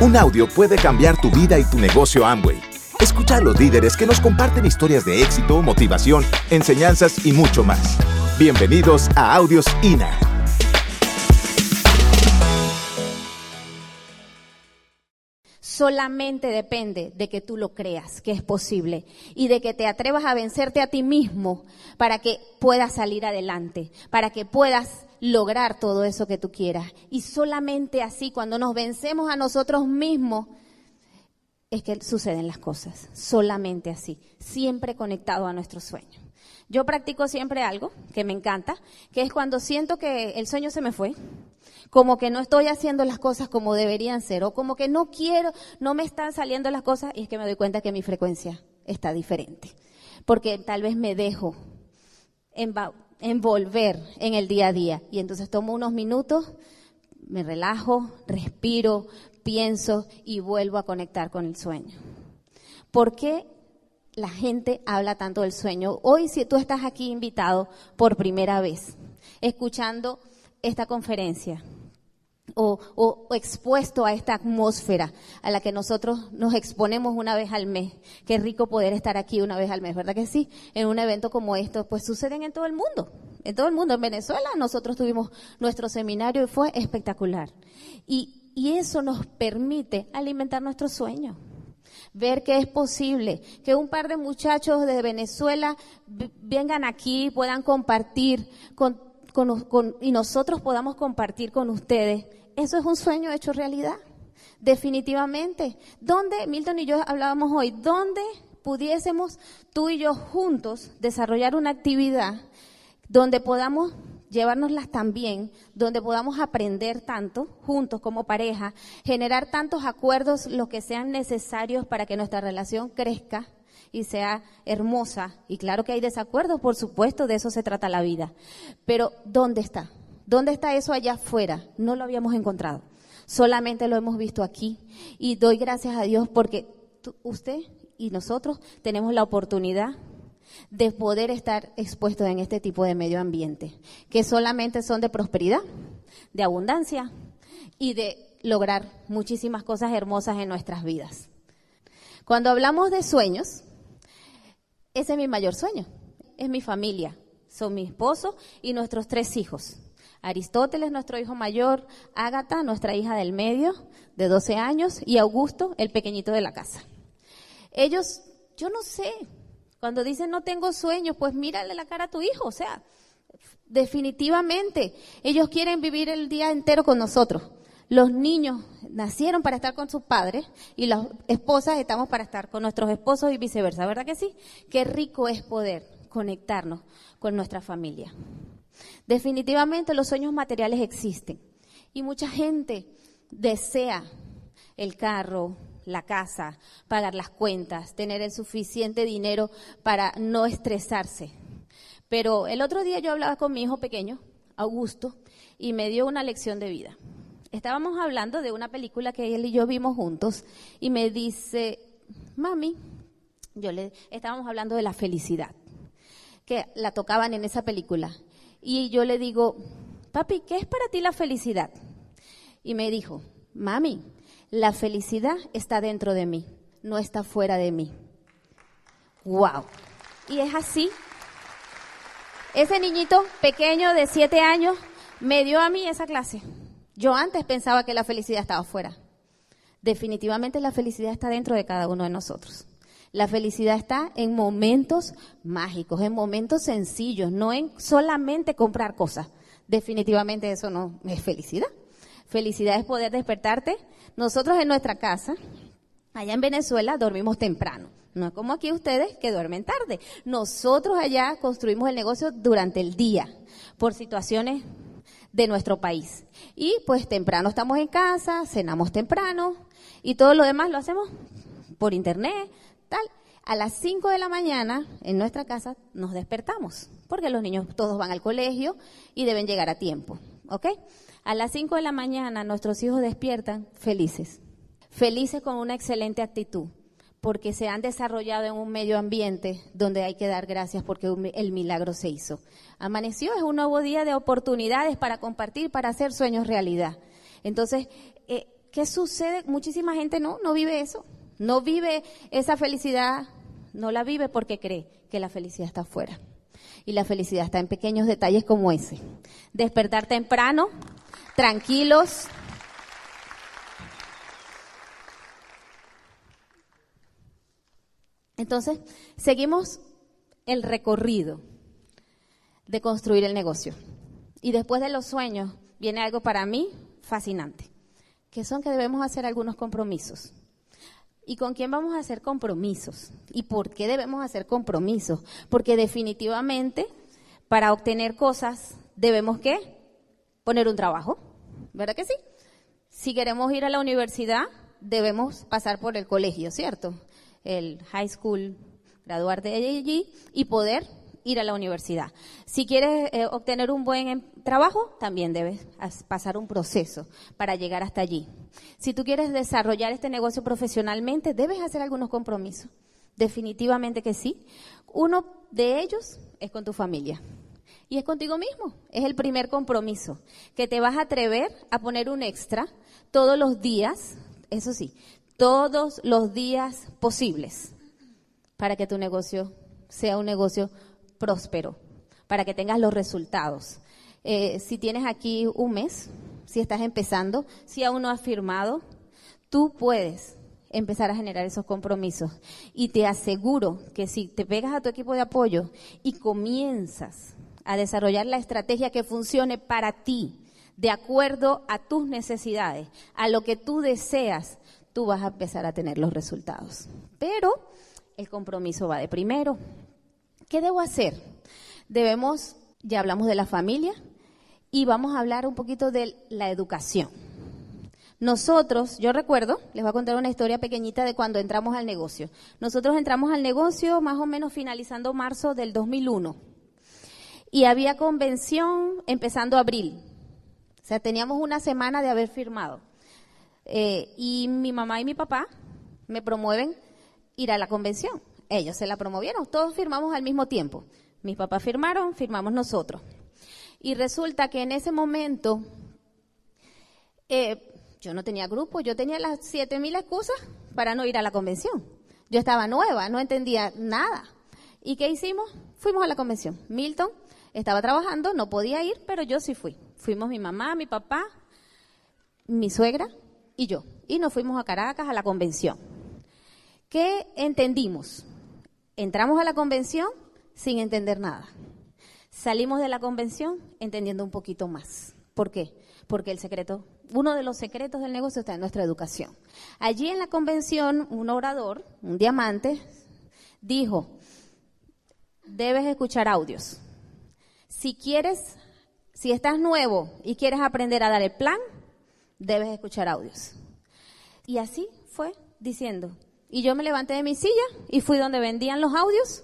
Un audio puede cambiar tu vida y tu negocio Amway. Escucha a los líderes que nos comparten historias de éxito, motivación, enseñanzas y mucho más. Bienvenidos a Audios INA. solamente depende de que tú lo creas, que es posible, y de que te atrevas a vencerte a ti mismo para que puedas salir adelante, para que puedas lograr todo eso que tú quieras. Y solamente así, cuando nos vencemos a nosotros mismos, es que suceden las cosas. Solamente así, siempre conectado a nuestro sueño. Yo practico siempre algo que me encanta, que es cuando siento que el sueño se me fue, como que no estoy haciendo las cosas como deberían ser, o como que no quiero, no me están saliendo las cosas, y es que me doy cuenta que mi frecuencia está diferente. Porque tal vez me dejo envolver en el día a día. Y entonces tomo unos minutos, me relajo, respiro, pienso y vuelvo a conectar con el sueño. ¿Por qué la gente habla tanto del sueño? Hoy si tú estás aquí invitado por primera vez, escuchando esta conferencia, o, expuesto a esta atmósfera a la que nosotros nos exponemos una vez al mes. Qué rico poder estar aquí una vez al mes, ¿verdad que sí? En un evento como esto, pues suceden en todo el mundo, en todo el mundo. En Venezuela nosotros tuvimos nuestro seminario y fue espectacular. Y, y eso nos permite alimentar nuestros sueños ver que es posible, que un par de muchachos de Venezuela vengan aquí, puedan compartir con, con, y nosotros podamos compartir con ustedes eso es un sueño hecho realidad. Definitivamente. ¿Dónde, Milton y yo hablábamos hoy, dónde pudiésemos tú y yo juntos desarrollar una actividad donde podamos llevárnoslas también, donde podamos aprender tanto juntos como pareja, generar tantos acuerdos los que sean necesarios para que nuestra relación crezca y sea hermosa. Y claro que hay desacuerdos, por supuesto, de eso se trata la vida. Pero ¿dónde está? ¿Dónde está eso allá afuera? No lo habíamos encontrado. Solamente lo hemos visto aquí. Y doy gracias a Dios porque usted y nosotros tenemos la oportunidad de poder estar expuestos en este tipo de medio ambiente, que solamente son de prosperidad, de abundancia y de lograr muchísimas cosas hermosas en nuestras vidas. Cuando hablamos de sueños, ese es mi mayor sueño, es mi familia, son mi esposo y nuestros tres hijos. Aristóteles, nuestro hijo mayor, Ágata, nuestra hija del medio, de 12 años, y Augusto, el pequeñito de la casa. Ellos, yo no sé, cuando dicen no tengo sueños, pues mírale la cara a tu hijo, o sea, definitivamente, ellos quieren vivir el día entero con nosotros. Los niños nacieron para estar con sus padres y las esposas estamos para estar con nuestros esposos y viceversa, ¿verdad que sí? Qué rico es poder conectarnos con nuestra familia. Definitivamente los sueños materiales existen y mucha gente desea el carro, la casa, pagar las cuentas, tener el suficiente dinero para no estresarse. Pero el otro día yo hablaba con mi hijo pequeño, Augusto, y me dio una lección de vida. Estábamos hablando de una película que él y yo vimos juntos y me dice, mami, yo le estábamos hablando de la felicidad, que la tocaban en esa película y yo le digo, papi, ¿qué es para ti la felicidad? Y me dijo, mami, la felicidad está dentro de mí, no está fuera de mí. ¡Wow! Y es así. Ese niñito pequeño de siete años me dio a mí esa clase. Yo antes pensaba que la felicidad estaba fuera. Definitivamente la felicidad está dentro de cada uno de nosotros. La felicidad está en momentos mágicos, en momentos sencillos, no en solamente comprar cosas. Definitivamente eso no es felicidad. Felicidad es poder despertarte. Nosotros en nuestra casa, allá en Venezuela, dormimos temprano. No es como aquí ustedes que duermen tarde. Nosotros allá construimos el negocio durante el día por situaciones de nuestro país. Y pues temprano estamos en casa, cenamos temprano y todo lo demás lo hacemos por internet, tal. A las 5 de la mañana en nuestra casa nos despertamos, porque los niños todos van al colegio y deben llegar a tiempo, ¿ok? A las 5 de la mañana nuestros hijos despiertan felices, felices con una excelente actitud, porque se han desarrollado en un medio ambiente donde hay que dar gracias porque el milagro se hizo. Amaneció, es un nuevo día de oportunidades para compartir, para hacer sueños realidad. Entonces, eh, ¿qué sucede? Muchísima gente no, no vive eso. No vive esa felicidad, no la vive porque cree que la felicidad está afuera. Y la felicidad está en pequeños detalles como ese. Despertar temprano, tranquilos. Entonces, seguimos el recorrido de construir el negocio. Y después de los sueños viene algo para mí fascinante, que son que debemos hacer algunos compromisos. ¿Y con quién vamos a hacer compromisos? ¿Y por qué debemos hacer compromisos? Porque definitivamente para obtener cosas debemos qué? Poner un trabajo, ¿verdad que sí? Si queremos ir a la universidad, debemos pasar por el colegio, ¿cierto? El high school, graduar de allí y poder ir a la universidad. Si quieres eh, obtener un buen em, trabajo, también debes pasar un proceso para llegar hasta allí. Si tú quieres desarrollar este negocio profesionalmente, debes hacer algunos compromisos. Definitivamente que sí. Uno de ellos es con tu familia. Y es contigo mismo. Es el primer compromiso. Que te vas a atrever a poner un extra todos los días, eso sí, todos los días posibles para que tu negocio sea un negocio próspero, para que tengas los resultados. Eh, si tienes aquí un mes, si estás empezando, si aún no has firmado, tú puedes empezar a generar esos compromisos. Y te aseguro que si te pegas a tu equipo de apoyo y comienzas a desarrollar la estrategia que funcione para ti, de acuerdo a tus necesidades, a lo que tú deseas, tú vas a empezar a tener los resultados. Pero el compromiso va de primero. ¿Qué debo hacer? Debemos, ya hablamos de la familia y vamos a hablar un poquito de la educación. Nosotros, yo recuerdo, les voy a contar una historia pequeñita de cuando entramos al negocio. Nosotros entramos al negocio más o menos finalizando marzo del 2001 y había convención empezando abril. O sea, teníamos una semana de haber firmado. Eh, y mi mamá y mi papá me promueven ir a la convención ellos se la promovieron, todos firmamos al mismo tiempo. Mis papás firmaron, firmamos nosotros. Y resulta que en ese momento eh, yo no tenía grupo, yo tenía las siete mil excusas para no ir a la convención. Yo estaba nueva, no entendía nada. ¿Y qué hicimos? Fuimos a la convención. Milton estaba trabajando, no podía ir, pero yo sí fui. Fuimos mi mamá, mi papá, mi suegra y yo. Y nos fuimos a Caracas a la convención. ¿Qué entendimos? entramos a la convención sin entender nada. Salimos de la convención entendiendo un poquito más. ¿Por qué? Porque el secreto, uno de los secretos del negocio está en nuestra educación. Allí en la convención, un orador, un diamante, dijo, debes escuchar audios. Si quieres, si estás nuevo y quieres aprender a dar el plan, debes escuchar audios. Y así fue diciendo, y yo me levanté de mi silla y fui donde vendían los audios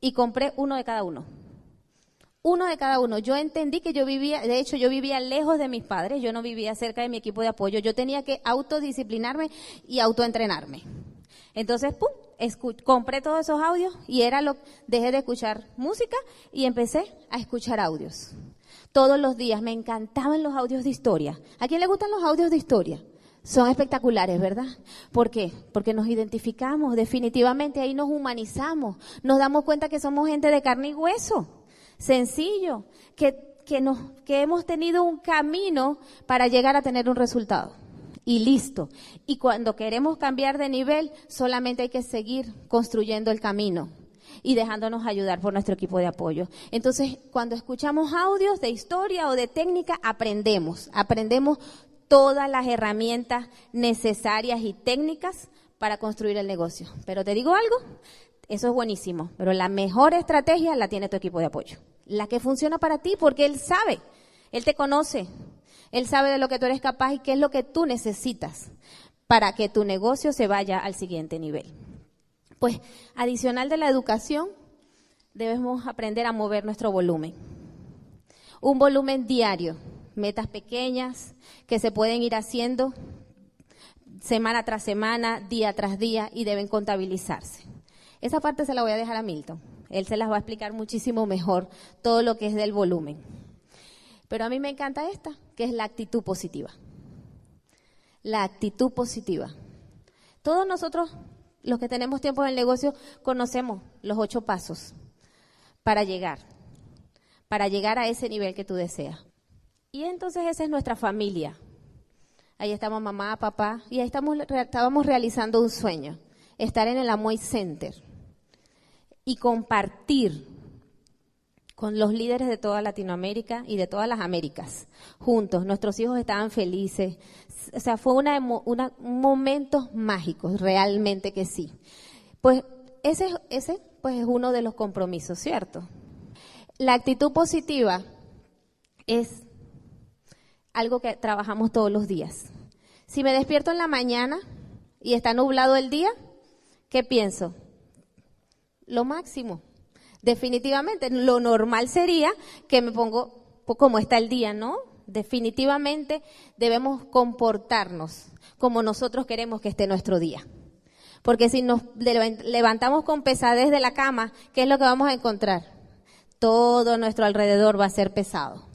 y compré uno de cada uno. Uno de cada uno. Yo entendí que yo vivía, de hecho yo vivía lejos de mis padres, yo no vivía cerca de mi equipo de apoyo, yo tenía que autodisciplinarme y autoentrenarme. Entonces, pum, compré todos esos audios y era lo, dejé de escuchar música y empecé a escuchar audios. Todos los días me encantaban los audios de historia. ¿A quién le gustan los audios de historia? Son espectaculares, ¿verdad? ¿Por qué? Porque nos identificamos, definitivamente ahí nos humanizamos, nos damos cuenta que somos gente de carne y hueso, sencillo, que, que, que hemos tenido un camino para llegar a tener un resultado. Y listo. Y cuando queremos cambiar de nivel, solamente hay que seguir construyendo el camino y dejándonos ayudar por nuestro equipo de apoyo. Entonces, cuando escuchamos audios de historia o de técnica, aprendemos, aprendemos todas las herramientas necesarias y técnicas para construir el negocio. Pero te digo algo, eso es buenísimo, pero la mejor estrategia la tiene tu equipo de apoyo. La que funciona para ti porque él sabe, él te conoce, él sabe de lo que tú eres capaz y qué es lo que tú necesitas para que tu negocio se vaya al siguiente nivel. Pues adicional de la educación, debemos aprender a mover nuestro volumen. Un volumen diario metas pequeñas que se pueden ir haciendo semana tras semana, día tras día y deben contabilizarse. Esa parte se la voy a dejar a Milton. Él se las va a explicar muchísimo mejor todo lo que es del volumen. Pero a mí me encanta esta, que es la actitud positiva. La actitud positiva. Todos nosotros, los que tenemos tiempo en el negocio, conocemos los ocho pasos para llegar, para llegar a ese nivel que tú deseas. Y entonces esa es nuestra familia. Ahí estamos mamá, papá, y ahí estamos, estábamos realizando un sueño, estar en el Amoy Center y compartir con los líderes de toda Latinoamérica y de todas las Américas, juntos. Nuestros hijos estaban felices. O sea, fue una, una, momentos mágicos, realmente que sí. Pues ese, ese pues es uno de los compromisos, ¿cierto? La actitud positiva es algo que trabajamos todos los días. Si me despierto en la mañana y está nublado el día, ¿qué pienso? Lo máximo. Definitivamente, lo normal sería que me pongo como está el día, ¿no? Definitivamente debemos comportarnos como nosotros queremos que esté nuestro día. Porque si nos levantamos con pesadez de la cama, ¿qué es lo que vamos a encontrar? Todo nuestro alrededor va a ser pesado.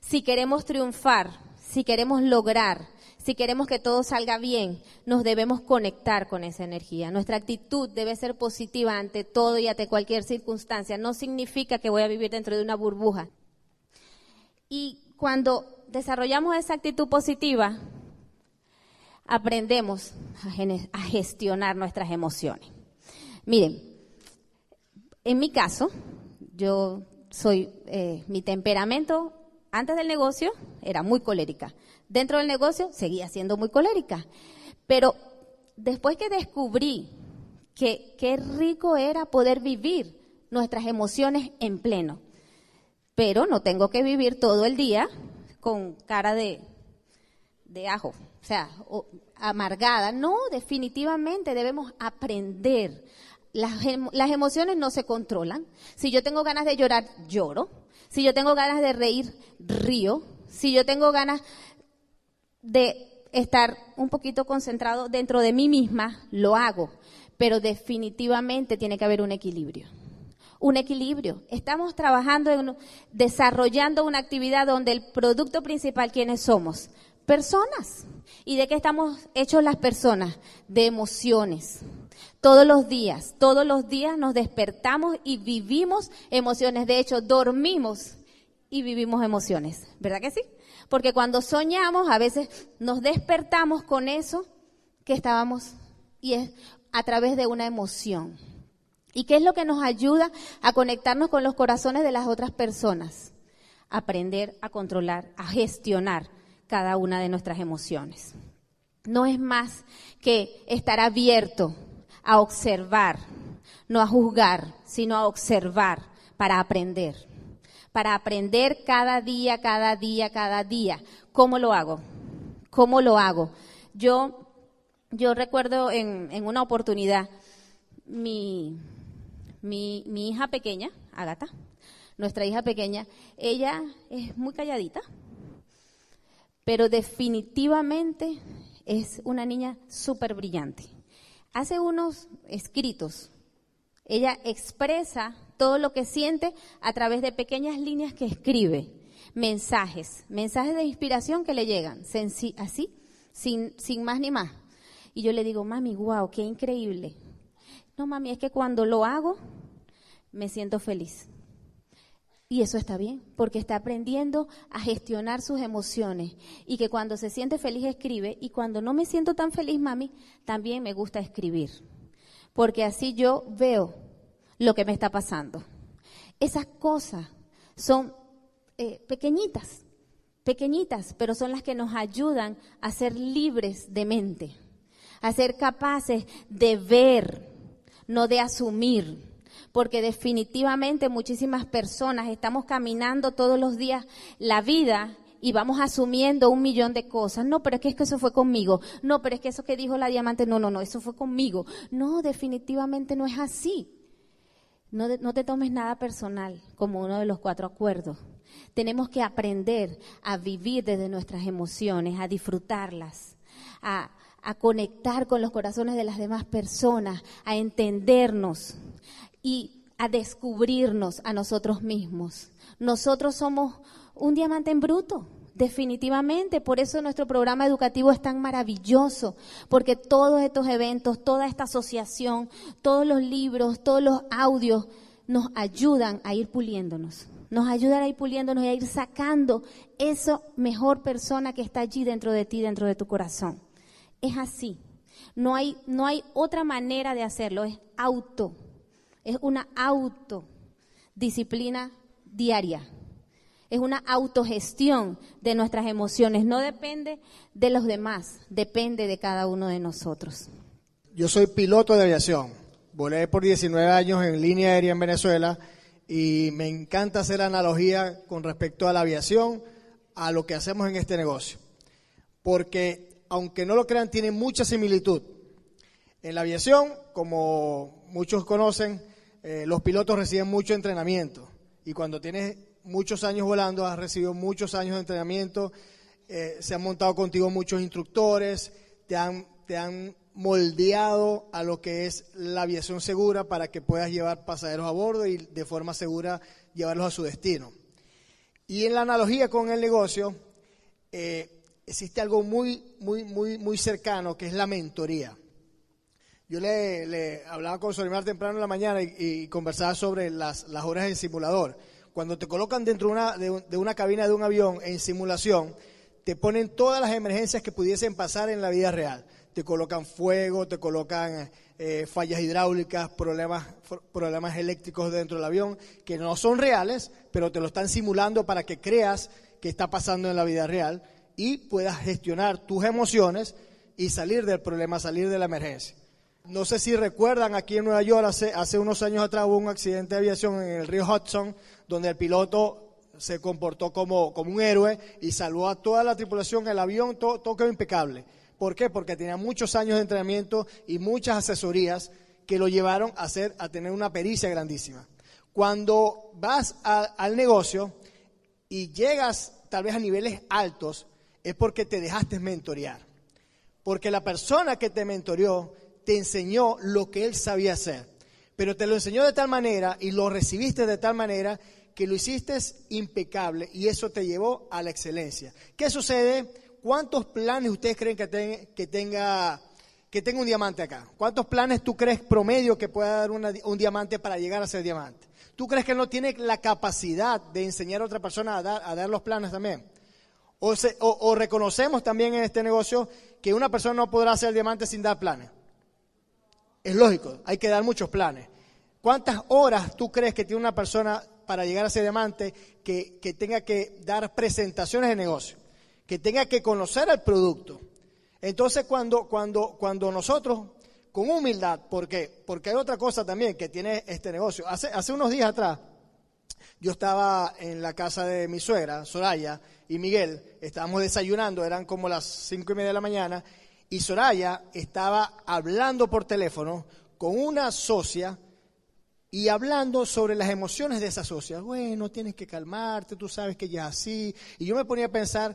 Si queremos triunfar, si queremos lograr, si queremos que todo salga bien, nos debemos conectar con esa energía. Nuestra actitud debe ser positiva ante todo y ante cualquier circunstancia. No significa que voy a vivir dentro de una burbuja. Y cuando desarrollamos esa actitud positiva, aprendemos a gestionar nuestras emociones. Miren, en mi caso, yo soy, eh, mi temperamento antes del negocio era muy colérica. Dentro del negocio seguía siendo muy colérica. Pero después que descubrí que qué rico era poder vivir nuestras emociones en pleno, pero no tengo que vivir todo el día con cara de, de ajo, o sea, amargada. No, definitivamente debemos aprender. Las, las emociones no se controlan. Si yo tengo ganas de llorar, lloro. Si yo tengo ganas de reír, río. Si yo tengo ganas de estar un poquito concentrado dentro de mí misma, lo hago. Pero definitivamente tiene que haber un equilibrio. Un equilibrio. Estamos trabajando en desarrollando una actividad donde el producto principal, ¿quiénes somos? Personas. ¿Y de qué estamos hechos las personas? De emociones. Todos los días, todos los días nos despertamos y vivimos emociones. De hecho, dormimos y vivimos emociones. ¿Verdad que sí? Porque cuando soñamos, a veces nos despertamos con eso que estábamos y es a través de una emoción. ¿Y qué es lo que nos ayuda a conectarnos con los corazones de las otras personas? Aprender a controlar, a gestionar cada una de nuestras emociones. No es más que estar abierto a observar, no a juzgar, sino a observar para aprender. Para aprender cada día, cada día, cada día. ¿Cómo lo hago? ¿Cómo lo hago? Yo, yo recuerdo en, una oportunidad, mi, mi, mi hija pequeña, Agata, nuestra hija pequeña, ella es muy calladita, pero definitivamente es una niña súper brillante. Hace unos escritos. Ella expresa todo lo que siente a través de pequeñas líneas que escribe, mensajes, mensajes de inspiración que le llegan, así, sin, sin más ni más. Y yo le digo, mami, wow, qué increíble. No, mami, es que cuando lo hago, me siento feliz. Y eso está bien, porque está aprendiendo a gestionar sus emociones. Y que cuando se siente feliz escribe, y cuando no me siento tan feliz, mami, también me gusta escribir. Porque así yo veo lo que me está pasando. Esas cosas son eh, pequeñitas, pequeñitas, pero son las que nos ayudan a ser libres de mente, a ser capaces de ver, no de asumir porque definitivamente muchísimas personas estamos caminando todos los días la vida y vamos asumiendo un millón de cosas. No, pero es que, es que eso fue conmigo. No, pero es que eso que dijo la diamante, no, no, no, eso fue conmigo. No, definitivamente no es así. No, te tomes nada personal como uno de los cuatro acuerdos. Tenemos que aprender a vivir desde nuestras emociones, a disfrutarlas, a, a conectar con los corazones de las demás personas, a entendernos y a descubrirnos a nosotros mismos. Nosotros somos un diamante en bruto Definitivamente, por eso nuestro programa educativo es tan maravilloso, porque todos estos eventos, toda esta asociación, todos los libros, todos los audios nos ayudan a ir puliéndonos, nos ayudan a ir puliéndonos y a ir sacando esa mejor persona que está allí dentro de ti, dentro de tu corazón. Es así, no hay, no hay otra manera de hacerlo, es auto, es una autodisciplina diaria es una autogestión de nuestras emociones, no depende de los demás, depende de cada uno de nosotros. Yo soy piloto de aviación, volé por 19 años en línea aérea en Venezuela y me encanta hacer analogía con respecto a la aviación, a lo que hacemos en este negocio, porque aunque no lo crean, tiene mucha similitud. En la aviación, como muchos conocen, eh, los pilotos reciben mucho entrenamiento y cuando tienes muchos años volando, has recibido muchos años de entrenamiento, eh, se han montado contigo muchos instructores, te han, te han moldeado a lo que es la aviación segura para que puedas llevar pasajeros a bordo y de forma segura llevarlos a su destino. Y en la analogía con el negocio, eh, existe algo muy, muy, muy, muy cercano que es la mentoría. Yo le, hablaba con Solimar temprano en la mañana y, conversaba sobre las, las horas en simulador cuando te colocan dentro de una, de, una cabina de un avión en simulación, te ponen todas las emergencias que pudiesen pasar en la vida real. Te colocan fuego, te colocan eh, fallas hidráulicas, problemas, problemas eléctricos dentro del avión, que no son reales, pero te lo están simulando para que creas que está pasando en la vida real y puedas gestionar tus emociones y salir del problema, salir de la emergencia. No sé si recuerdan, aquí en Nueva York hace, hace unos años atrás hubo un accidente de aviación en el río Hudson, donde el piloto se comportó como, un héroe y salvó a toda la tripulación, el avión, todo, todo quedó impecable. ¿Por qué? Porque tenía muchos años de entrenamiento y muchas asesorías que lo llevaron a, hacer, a tener una pericia grandísima. Cuando vas al negocio y llegas tal vez a niveles altos, es porque te dejaste mentorear. Porque la persona que te mentoreó te enseñó lo que él sabía hacer, pero te lo enseñó de tal manera y lo recibiste de tal manera que lo hiciste impecable y eso te llevó a la excelencia. ¿Qué sucede? ¿Cuántos planes ustedes creen que, tenga, que tenga un diamante acá? ¿Cuántos planes tú crees promedio que pueda dar un diamante para llegar a ser diamante? ¿Tú crees que no tiene la capacidad de enseñar a otra persona a dar, a dar los planes también? O, o reconocemos también en este negocio que una persona no podrá ser diamante sin dar planes. Es lógico, hay que dar muchos planes. ¿Cuántas horas tú crees que tiene una persona para llegar a ser diamante que, tenga que dar presentaciones de negocio? Que tenga que conocer el producto. Entonces, cuando, cuando, cuando nosotros, con humildad, ¿por qué? Porque hay otra cosa también que tiene este negocio. Hace, hace unos días atrás, yo estaba en la casa de mi suegra, Soraya, y Miguel, estábamos desayunando, eran como las cinco y media de la mañana, y Soraya estaba hablando por teléfono con una socia y hablando sobre las emociones de esa socia. Bueno, tienes que calmarte, tú sabes que ya así. Y yo me ponía a pensar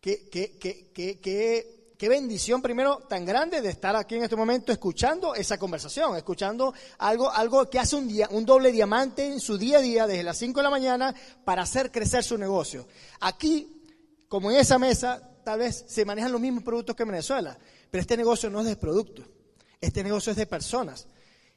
qué que, bendición primero tan grande de estar aquí en este momento escuchando esa conversación, escuchando algo, algo que hace un, día, un doble diamante en su día a día desde las 5 de la mañana para hacer crecer su negocio. Aquí, como en esa mesa, tal vez se manejan los mismos productos que en Venezuela, pero este negocio no es de productos, este negocio es de personas.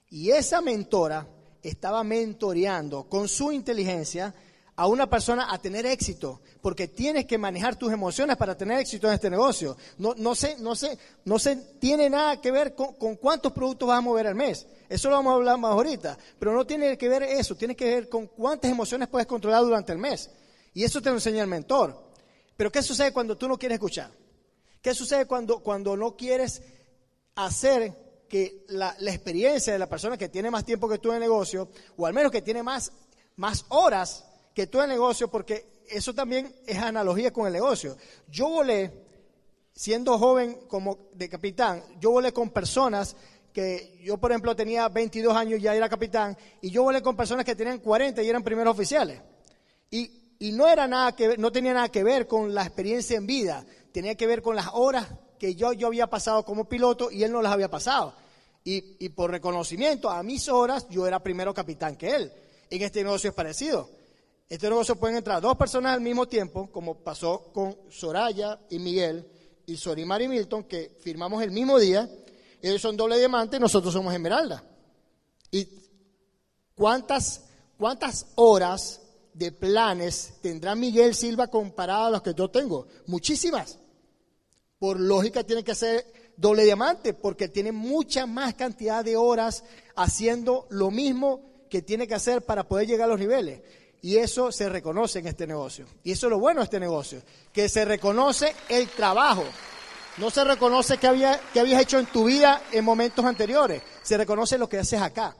Y esa mentora estaba mentoreando con su inteligencia a una persona a tener éxito, porque tienes que manejar tus emociones para tener éxito en este negocio. No, no, sé, no, sé, no se tiene nada que ver con, con, cuántos productos vas a mover al mes. Eso lo vamos a hablar más ahorita, pero no tiene que ver eso, tiene que ver con cuántas emociones puedes controlar durante el mes. Y eso te lo enseña el mentor. Pero ¿qué sucede cuando tú no quieres escuchar? ¿Qué sucede cuando, cuando no quieres hacer que la, experiencia de la persona que tiene más tiempo que tú en el negocio, o al menos que tiene más, más horas que tú en el negocio, porque eso también es analogía con el negocio. Yo volé, siendo joven como de capitán, yo volé con personas que yo, por ejemplo, tenía 22 años y ya era capitán, y yo volé con personas que tenían 40 y eran primeros oficiales. Y y no era nada que no tenía nada que ver con la experiencia en vida, tenía que ver con las horas que yo, yo había pasado como piloto y él no las había pasado. Y, y por reconocimiento a mis horas, yo era primero capitán que él. En este negocio es parecido. Este negocio pueden entrar dos personas al mismo tiempo, como pasó con Soraya y Miguel, y Sorimar y Milton, que firmamos el mismo día. Ellos son doble diamante nosotros somos esmeralda. ¿Y cuántas, cuántas horas de planes tendrá Miguel Silva comparado a los que yo tengo? Muchísimas. Por lógica tiene que ser doble diamante porque tiene mucha más cantidad de horas haciendo lo mismo que tiene que hacer para poder llegar a los niveles. Y eso se reconoce en este negocio. Y eso es lo bueno de este negocio, que se reconoce el trabajo. No se reconoce que, había, habías hecho en tu vida en momentos anteriores. Se reconoce lo que haces acá.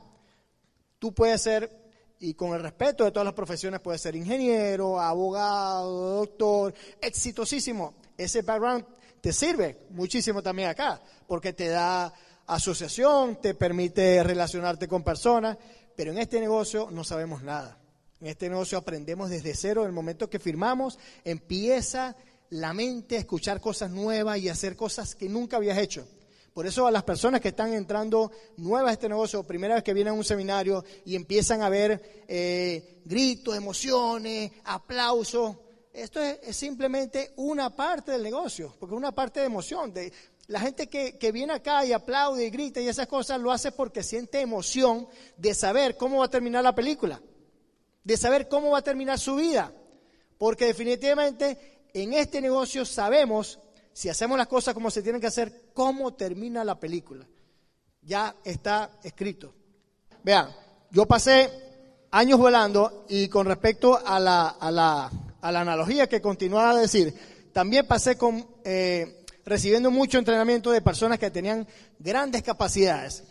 Tú puedes ser, y con el respeto de todas las profesiones, puedes ser ingeniero, abogado, doctor, exitosísimo. Ese background te sirve muchísimo también acá, porque te da asociación, te permite relacionarte con personas, pero en este negocio no sabemos nada. En este negocio aprendemos desde cero, en el momento que firmamos, empieza la mente a escuchar cosas nuevas y hacer cosas que nunca habías hecho. Por eso a las personas que están entrando nuevas a este negocio, primera vez que vienen a un seminario y empiezan a ver eh, gritos, emociones, aplausos, esto es, simplemente una parte del negocio, porque es una parte de emoción. La gente que, que, viene acá y aplaude y grita y esas cosas lo hace porque siente emoción de saber cómo va a terminar la película de saber cómo va a terminar su vida. Porque definitivamente en este negocio sabemos, si hacemos las cosas como se tienen que hacer, cómo termina la película. Ya está escrito. Vean, yo pasé años volando y con respecto a la, a la, analogía que continuaba a decir, también pasé con, eh, recibiendo mucho entrenamiento de personas que tenían grandes capacidades.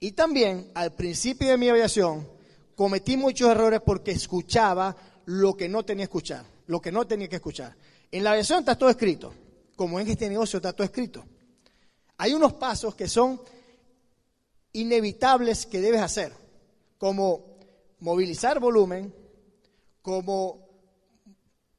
Y también al principio de mi aviación, cometí muchos errores porque escuchaba lo que no tenía que escuchar, lo que no tenía que escuchar. En la aviación está todo escrito, como en este negocio está todo escrito. Hay unos pasos que son inevitables que debes hacer, como movilizar volumen, como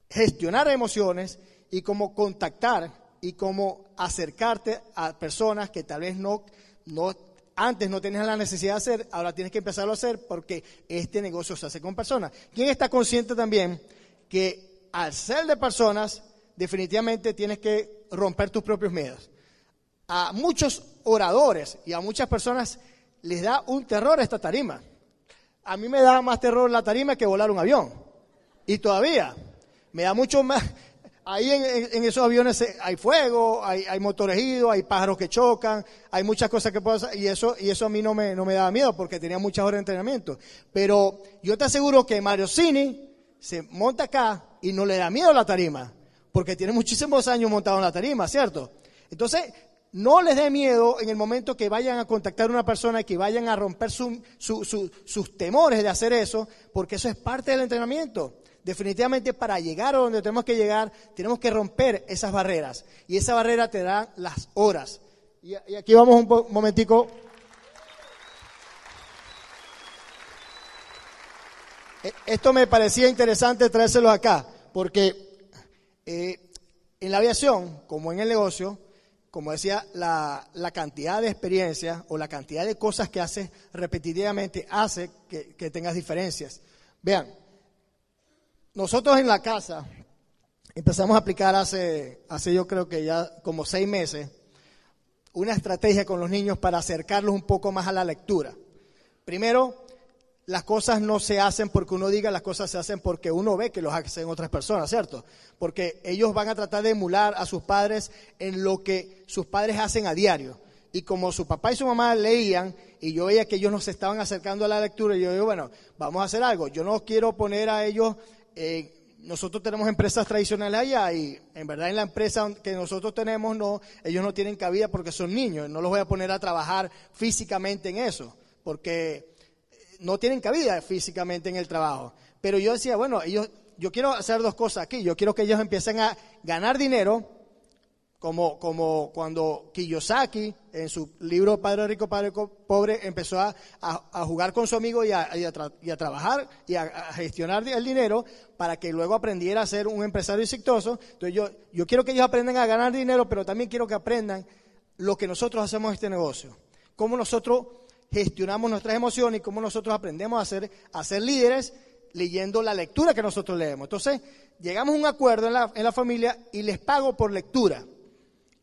gestionar emociones y como contactar y como acercarte a personas que tal vez no, no antes no tenías la necesidad de hacer, ahora tienes que empezarlo a hacer porque este negocio se hace con personas. ¿Quién está consciente también que al ser de personas, definitivamente tienes que romper tus propios miedos? A muchos oradores y a muchas personas les da un terror esta tarima. A mí me da más terror la tarima que volar un avión. Y todavía me da mucho más, Ahí en, esos aviones hay fuego, hay, motores idos, hay pájaros que chocan, hay muchas cosas que puedo hacer, y eso, y eso a mí no me, no me daba miedo porque tenía muchas horas de entrenamiento. Pero yo te aseguro que Mario Cini se monta acá y no le da miedo la tarima, porque tiene muchísimos años montado en la tarima, ¿cierto? Entonces, no les dé miedo en el momento que vayan a contactar a una persona y que vayan a romper sus temores de hacer eso, porque eso es parte del entrenamiento definitivamente para llegar a donde tenemos que llegar, tenemos que romper esas barreras. Y esa barrera te da las horas. Y, aquí vamos un, momentico. E, esto me parecía interesante traérselo acá, porque eh, en la aviación, como en el negocio, como decía, la, cantidad de experiencia o la cantidad de cosas que haces repetitivamente hace que, que tengas diferencias. Vean, nosotros en la casa empezamos a aplicar hace, hace yo creo que ya como seis meses una estrategia con los niños para acercarlos un poco más a la lectura. Primero, las cosas no se hacen porque uno diga, las cosas se hacen porque uno ve que los hacen otras personas, ¿cierto? Porque ellos van a tratar de emular a sus padres en lo que sus padres hacen a diario. Y como su papá y su mamá leían, y yo veía que ellos nos estaban acercando a la lectura, y yo digo, bueno, vamos a hacer algo. Yo no quiero poner a ellos eh, nosotros tenemos empresas tradicionales allá y en verdad en la empresa que nosotros tenemos no, ellos no tienen cabida porque son niños, no los voy a poner a trabajar físicamente en eso, porque no tienen cabida físicamente en el trabajo. Pero yo decía, bueno, ellos, yo quiero hacer dos cosas aquí, yo quiero que ellos empiecen a ganar dinero como, como cuando Kiyosaki, en su libro Padre Rico, Padre Pobre, empezó a, jugar con su amigo y a, trabajar y a, gestionar el dinero para que luego aprendiera a ser un empresario exitoso. Entonces yo, yo quiero que ellos aprendan a ganar dinero, pero también quiero que aprendan lo que nosotros hacemos en este negocio. Cómo nosotros gestionamos nuestras emociones y cómo nosotros aprendemos a ser, a ser líderes leyendo la lectura que nosotros leemos. Entonces, llegamos a un acuerdo en la, en la familia y les pago por lectura.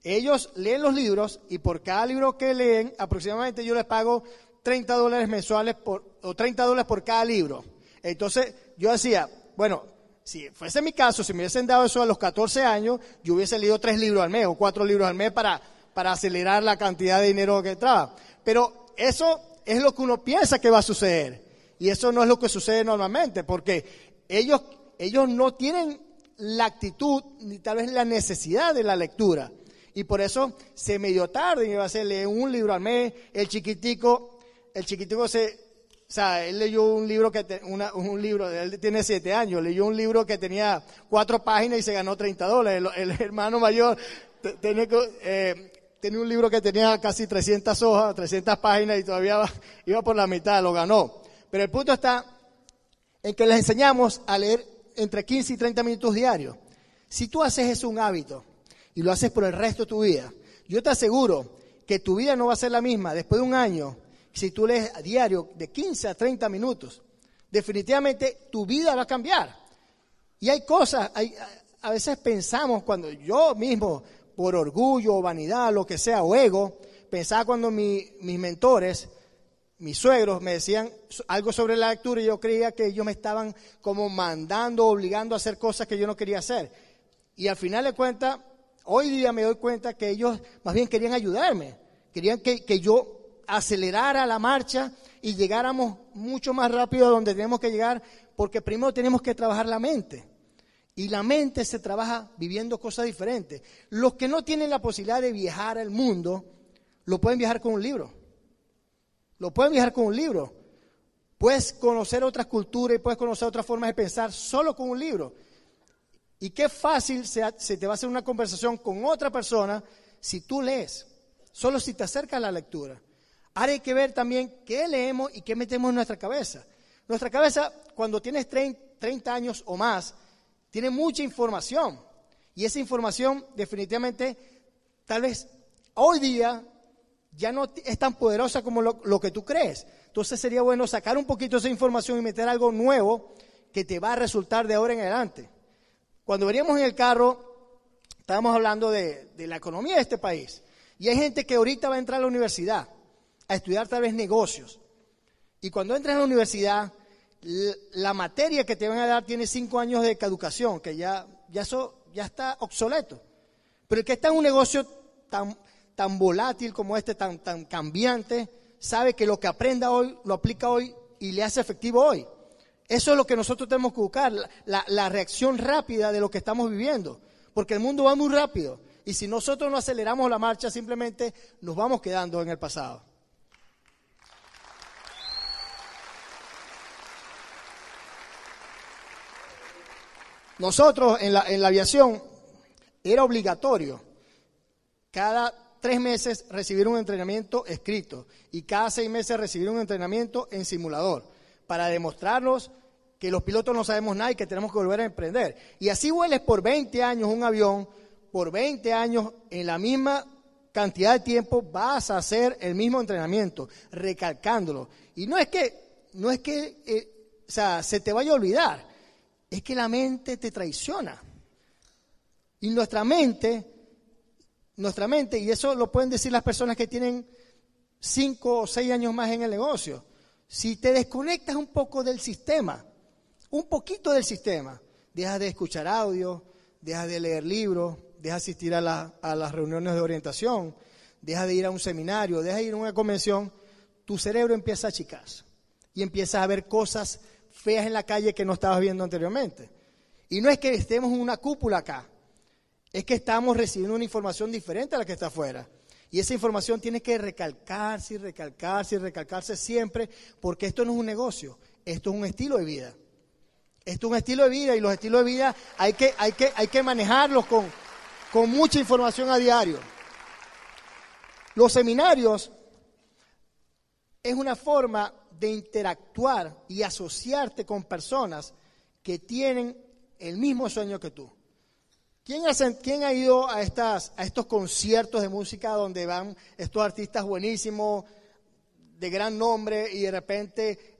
Ellos leen los libros y por cada libro que leen, aproximadamente yo les pago 30 dólares mensuales por, o 30 dólares por cada libro. Entonces, yo decía, bueno, si fuese mi caso, si me hubiesen dado eso a los 14 años, yo hubiese leído tres libros al mes o cuatro libros al mes para, para acelerar la cantidad de dinero que entraba. Pero eso es lo que uno piensa que va a suceder. Y eso no es lo que sucede normalmente, porque ellos, ellos no tienen la actitud ni tal vez la necesidad de la lectura. Y por eso se medio tarde y iba a hacer leer un libro al mes. El chiquitico, el chiquitico se, o sea, él leyó un libro que, un libro, él tiene siete años, leyó un libro que tenía cuatro páginas y se ganó 30 dólares. El, hermano mayor tenía, eh, tenía un libro que tenía casi 300 hojas, 300 páginas y todavía iba por la mitad, lo ganó. Pero el punto está en que les enseñamos a leer entre 15 y 30 minutos diarios. Si tú haces eso un hábito, y lo haces por el resto de tu vida, yo te aseguro que tu vida no va a ser la misma después de un año si tú lees a diario de 15 a 30 minutos. Definitivamente tu vida va a cambiar. Y hay cosas, hay, a veces pensamos cuando yo mismo, por orgullo, vanidad, lo que sea, o ego, pensaba cuando mis mentores, mis suegros me decían algo sobre la lectura y yo creía que ellos me estaban como mandando, obligando a hacer cosas que yo no quería hacer. Y al final de cuentas, Hoy día me doy cuenta que ellos más bien querían ayudarme, querían que, yo acelerara la marcha y llegáramos mucho más rápido a donde tenemos que llegar, porque primero tenemos que trabajar la mente. Y la mente se trabaja viviendo cosas diferentes. Los que no tienen la posibilidad de viajar al mundo, lo pueden viajar con un libro. Lo pueden viajar con un libro. Puedes conocer otras culturas y puedes conocer otras formas de pensar solo con un libro. Y qué fácil se, te va a hacer una conversación con otra persona si tú lees, solo si te acercas a la lectura. Ahora hay que ver también qué leemos y qué metemos en nuestra cabeza. Nuestra cabeza, cuando tienes 30 años o más, tiene mucha información. Y esa información definitivamente, tal vez hoy día, ya no es tan poderosa como lo, que tú crees. Entonces sería bueno sacar un poquito esa información y meter algo nuevo que te va a resultar de ahora en adelante. Cuando veníamos en el carro, estábamos hablando de, la economía de este país. Y hay gente que ahorita va a entrar a la universidad a estudiar tal vez negocios. Y cuando entras a la universidad, la materia que te van a dar tiene cinco años de educación, que ya, ya, ya está obsoleto. Pero el que está en un negocio tan, tan volátil como este, tan, tan cambiante, sabe que lo que aprenda hoy, lo aplica hoy y le hace efectivo hoy. Eso es lo que nosotros tenemos que buscar, la, reacción rápida de lo que estamos viviendo, porque el mundo va muy rápido y si nosotros no aceleramos la marcha simplemente nos vamos quedando en el pasado. Nosotros en la, en la aviación era obligatorio cada tres meses recibir un entrenamiento escrito y cada seis meses recibir un entrenamiento en simulador para demostrarnos que los pilotos no sabemos nada y que tenemos que volver a emprender. Y así vueles por 20 años un avión, por 20 años en la misma cantidad de tiempo vas a hacer el mismo entrenamiento, recalcándolo. Y no es que, no es que, eh, o sea, se te vaya a olvidar, es que la mente te traiciona. Y nuestra mente, nuestra mente, y eso lo pueden decir las personas que tienen cinco o seis años más en el negocio, si te desconectas un poco del sistema, un poquito del sistema, dejas de escuchar audio, dejas de leer libros, dejas de asistir a, las reuniones de orientación, dejas de ir a un seminario, dejas de ir a una convención, tu cerebro empieza a achicarse y empiezas a ver cosas feas en la calle que no estabas viendo anteriormente. Y no es que estemos en una cúpula acá, es que estamos recibiendo una información diferente a la que está afuera. Y esa información tiene que recalcarse y recalcarse y recalcarse siempre, porque esto no es un negocio, esto es un estilo de vida. Esto es un estilo de vida y los estilos de vida hay que, hay que, hay que manejarlos con, con mucha información a diario. Los seminarios es una forma de interactuar y asociarte con personas que tienen el mismo sueño que tú. ¿Quién ha, ido a, estos conciertos de música donde van estos artistas buenísimos, de gran nombre, y de repente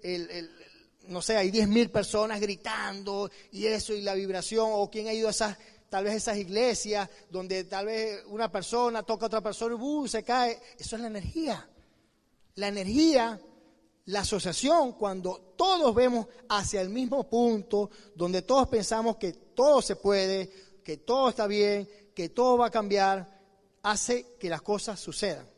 no sé, hay 10 mil personas gritando y eso y la vibración, o quién ha ido a esas, tal vez esas iglesias donde tal vez una persona toca a otra persona y uh, se cae. Eso es la energía. La energía, la asociación, cuando todos vemos hacia el mismo punto, donde todos pensamos que todo se puede, que todo está bien, que todo va a cambiar, hace que las cosas sucedan.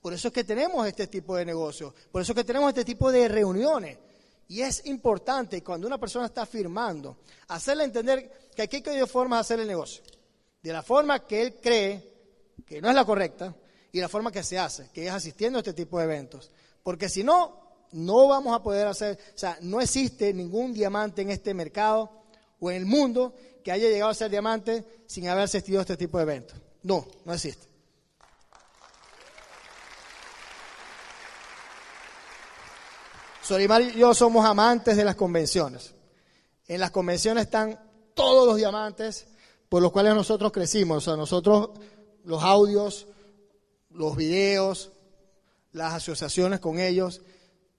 Por eso es que tenemos este tipo de negocios, por eso es que tenemos este tipo de reuniones. Y es importante cuando una persona está firmando, hacerle entender que aquí hay dos formas de hacer el negocio. De la forma que él cree que no es la correcta y la forma que se hace, que es asistiendo a este tipo de eventos. Porque si no, no vamos a poder hacer, o sea, no existe ningún diamante en este mercado o en el mundo que haya llegado a ser diamante sin haber asistido a este tipo de eventos. No, no existe. Solimar y yo somos amantes de las convenciones. En las convenciones están todos los diamantes por los cuales nosotros crecimos. O sea, nosotros, los audios, los videos, las asociaciones con ellos.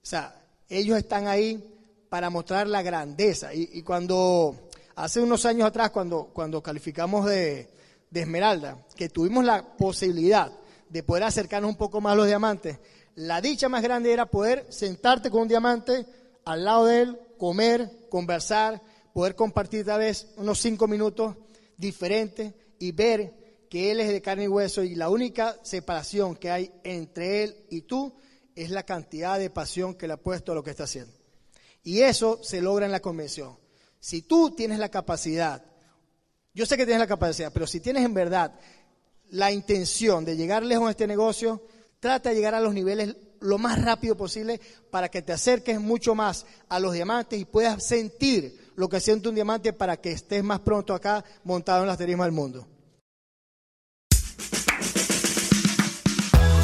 O sea, ellos están ahí para mostrar la grandeza. Y, cuando, hace unos años atrás, cuando, cuando calificamos de, de Esmeralda, que tuvimos la posibilidad de poder acercarnos un poco más a los diamantes, la dicha más grande era poder sentarte con un diamante al lado de él, comer, conversar, poder compartir tal vez unos cinco minutos diferentes y ver que él es de carne y hueso y la única separación que hay entre él y tú es la cantidad de pasión que le ha puesto a lo que está haciendo. Y eso se logra en la convención. Si tú tienes la capacidad, yo sé que tienes la capacidad, pero si tienes en verdad la intención de llegar lejos a este negocio, Trata de llegar a los niveles lo más rápido posible para que te acerques mucho más a los diamantes y puedas sentir lo que siente un diamante para que estés más pronto acá montado en las tarimas del mundo.